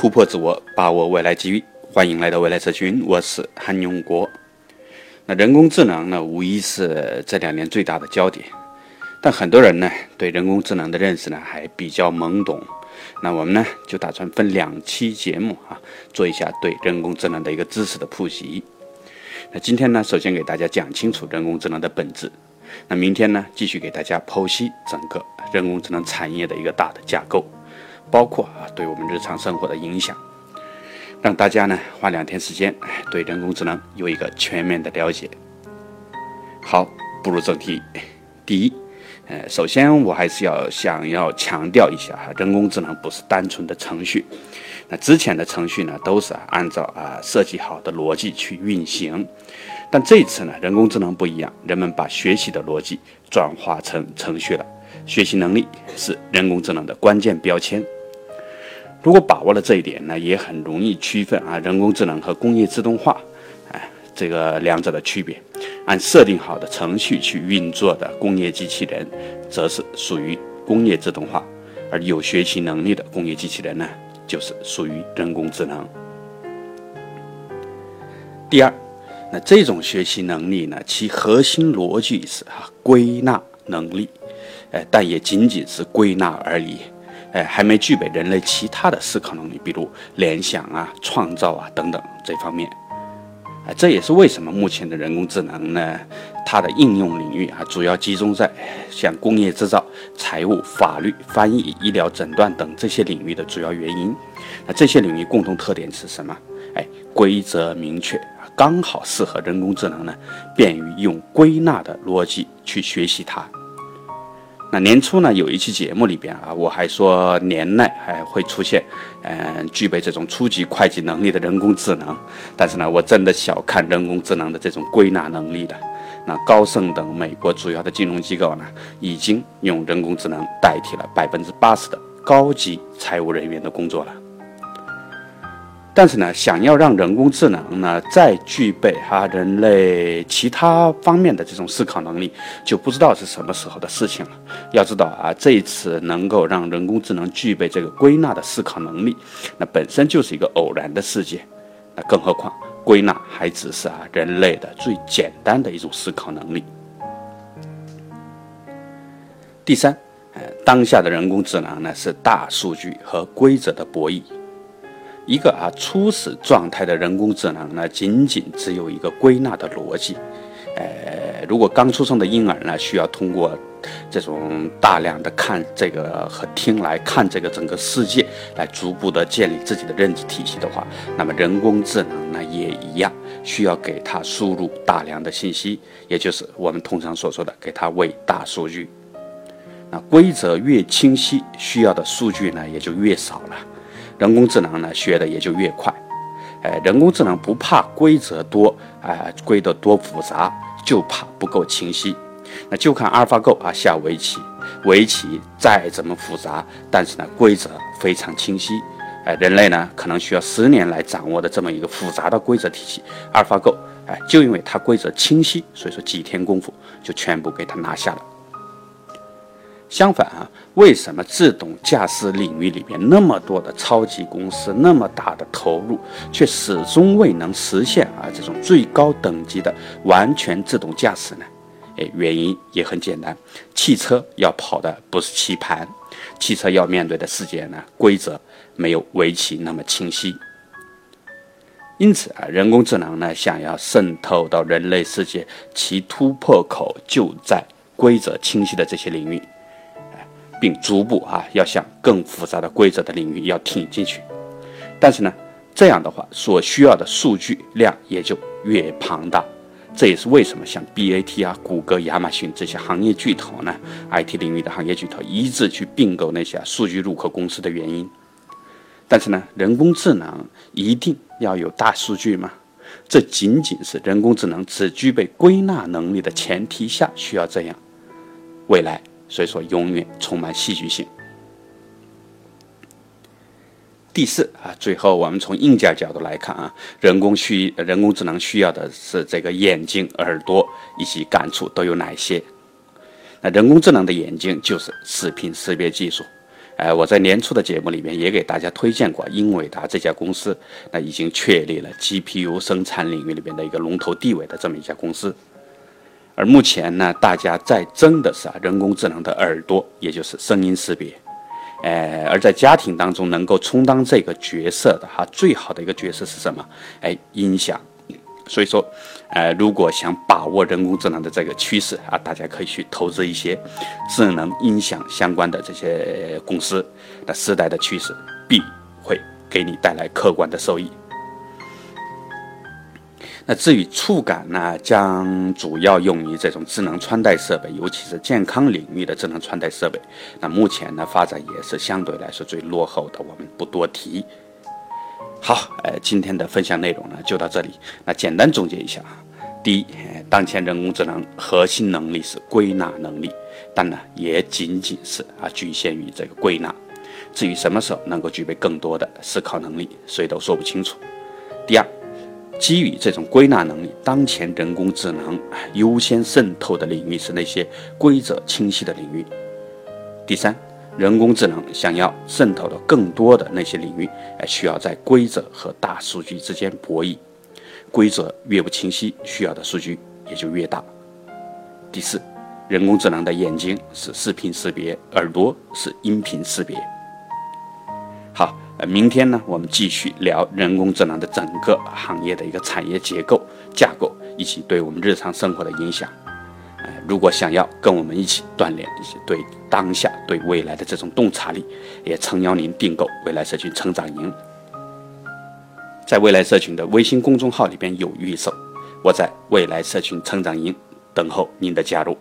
突破自我，把握未来机遇。欢迎来到未来社群，我是韩永国。那人工智能呢，无疑是这两年最大的焦点。但很多人呢，对人工智能的认识呢，还比较懵懂。那我们呢，就打算分两期节目啊，做一下对人工智能的一个知识的普及。那今天呢，首先给大家讲清楚人工智能的本质。那明天呢，继续给大家剖析整个人工智能产业的一个大的架构。包括啊，对我们日常生活的影响，让大家呢花两天时间，对人工智能有一个全面的了解。好，步入正题。第一，呃，首先我还是要想要强调一下哈，人工智能不是单纯的程序。那之前的程序呢，都是按照啊设计好的逻辑去运行，但这次呢，人工智能不一样，人们把学习的逻辑转化成程序了。学习能力是人工智能的关键标签。如果把握了这一点呢，也很容易区分啊人工智能和工业自动化，哎，这个两者的区别。按设定好的程序去运作的工业机器人，则是属于工业自动化；而有学习能力的工业机器人呢，就是属于人工智能。第二，那这种学习能力呢，其核心逻辑是哈归纳能力，哎，但也仅仅是归纳而已。哎，还没具备人类其他的思考能力，比如联想啊、创造啊等等这方面。哎，这也是为什么目前的人工智能呢，它的应用领域啊，主要集中在像工业制造、财务、法律、翻译、医疗诊断等这些领域的主要原因。那这些领域共同特点是什么？哎，规则明确，刚好适合人工智能呢，便于用归纳的逻辑去学习它。那年初呢，有一期节目里边啊，我还说年内还会出现，嗯，具备这种初级会计能力的人工智能。但是呢，我真的小看人工智能的这种归纳能力的。那高盛等美国主要的金融机构呢，已经用人工智能代替了百分之八十的高级财务人员的工作了。但是呢，想要让人工智能呢再具备哈人类其他方面的这种思考能力，就不知道是什么时候的事情了。要知道啊，这一次能够让人工智能具备这个归纳的思考能力，那本身就是一个偶然的事件。那更何况归纳还只是啊人类的最简单的一种思考能力。第三，呃，当下的人工智能呢是大数据和规则的博弈。一个啊初始状态的人工智能呢，仅仅只有一个归纳的逻辑。呃，如果刚出生的婴儿呢，需要通过这种大量的看这个和听来看这个整个世界，来逐步的建立自己的认知体系的话，那么人工智能呢也一样，需要给它输入大量的信息，也就是我们通常所说的给它喂大数据。那规则越清晰，需要的数据呢也就越少了。人工智能呢学的也就越快，哎，人工智能不怕规则多，哎，规则多复杂，就怕不够清晰。那就看阿尔法狗啊下围棋，围棋再怎么复杂，但是呢规则非常清晰，哎，人类呢可能需要十年来掌握的这么一个复杂的规则体系，阿尔法狗，哎，就因为它规则清晰，所以说几天功夫就全部给它拿下了。相反啊，为什么自动驾驶领域里面那么多的超级公司，那么大的投入，却始终未能实现啊这种最高等级的完全自动驾驶呢？哎，原因也很简单，汽车要跑的不是棋盘，汽车要面对的世界呢，规则没有围棋那么清晰。因此啊，人工智能呢，想要渗透到人类世界，其突破口就在规则清晰的这些领域。并逐步啊，要向更复杂的规则的领域要挺进去。但是呢，这样的话所需要的数据量也就越庞大。这也是为什么像 BAT 啊、谷歌、亚马逊这些行业巨头呢，IT 领域的行业巨头一致去并购那些数据入口公司的原因。但是呢，人工智能一定要有大数据吗？这仅仅是人工智能只具备归纳能力的前提下需要这样。未来。所以说，永远充满戏剧性。第四啊，最后我们从硬件角度来看啊，人工需人工智能需要的是这个眼睛、耳朵以及感触都有哪些？那人工智能的眼睛就是视频识别技术，哎，我在年初的节目里面也给大家推荐过英伟达这家公司，那已经确立了 GPU 生产领域里边的一个龙头地位的这么一家公司。而目前呢，大家在争的是啊人工智能的耳朵，也就是声音识别。哎，而在家庭当中能够充当这个角色的哈，最好的一个角色是什么？哎，音响。所以说，呃，如果想把握人工智能的这个趋势啊，大家可以去投资一些智能音响相关的这些公司。那时代的趋势必会给你带来客观的收益。那至于触感呢，将主要用于这种智能穿戴设备，尤其是健康领域的智能穿戴设备。那目前呢，发展也是相对来说最落后的，我们不多提。好，呃，今天的分享内容呢就到这里。那简单总结一下啊，第一，当前人工智能核心能力是归纳能力，但呢也仅仅是啊局限于这个归纳。至于什么时候能够具备更多的思考能力，谁都说不清楚。第二，基于这种归纳能力，当前人工智能优先渗透的领域是那些规则清晰的领域。第三。人工智能想要渗透到更多的那些领域，哎，需要在规则和大数据之间博弈。规则越不清晰，需要的数据也就越大。第四，人工智能的眼睛是视频识别，耳朵是音频识别。好，呃，明天呢，我们继续聊人工智能的整个行业的一个产业结构架构，以及对我们日常生活的影响。如果想要跟我们一起锻炼一些对当下、对未来的这种洞察力，也诚邀您订购未来社群成长营。在未来社群的微信公众号里边有预售，我在未来社群成长营等候您的加入。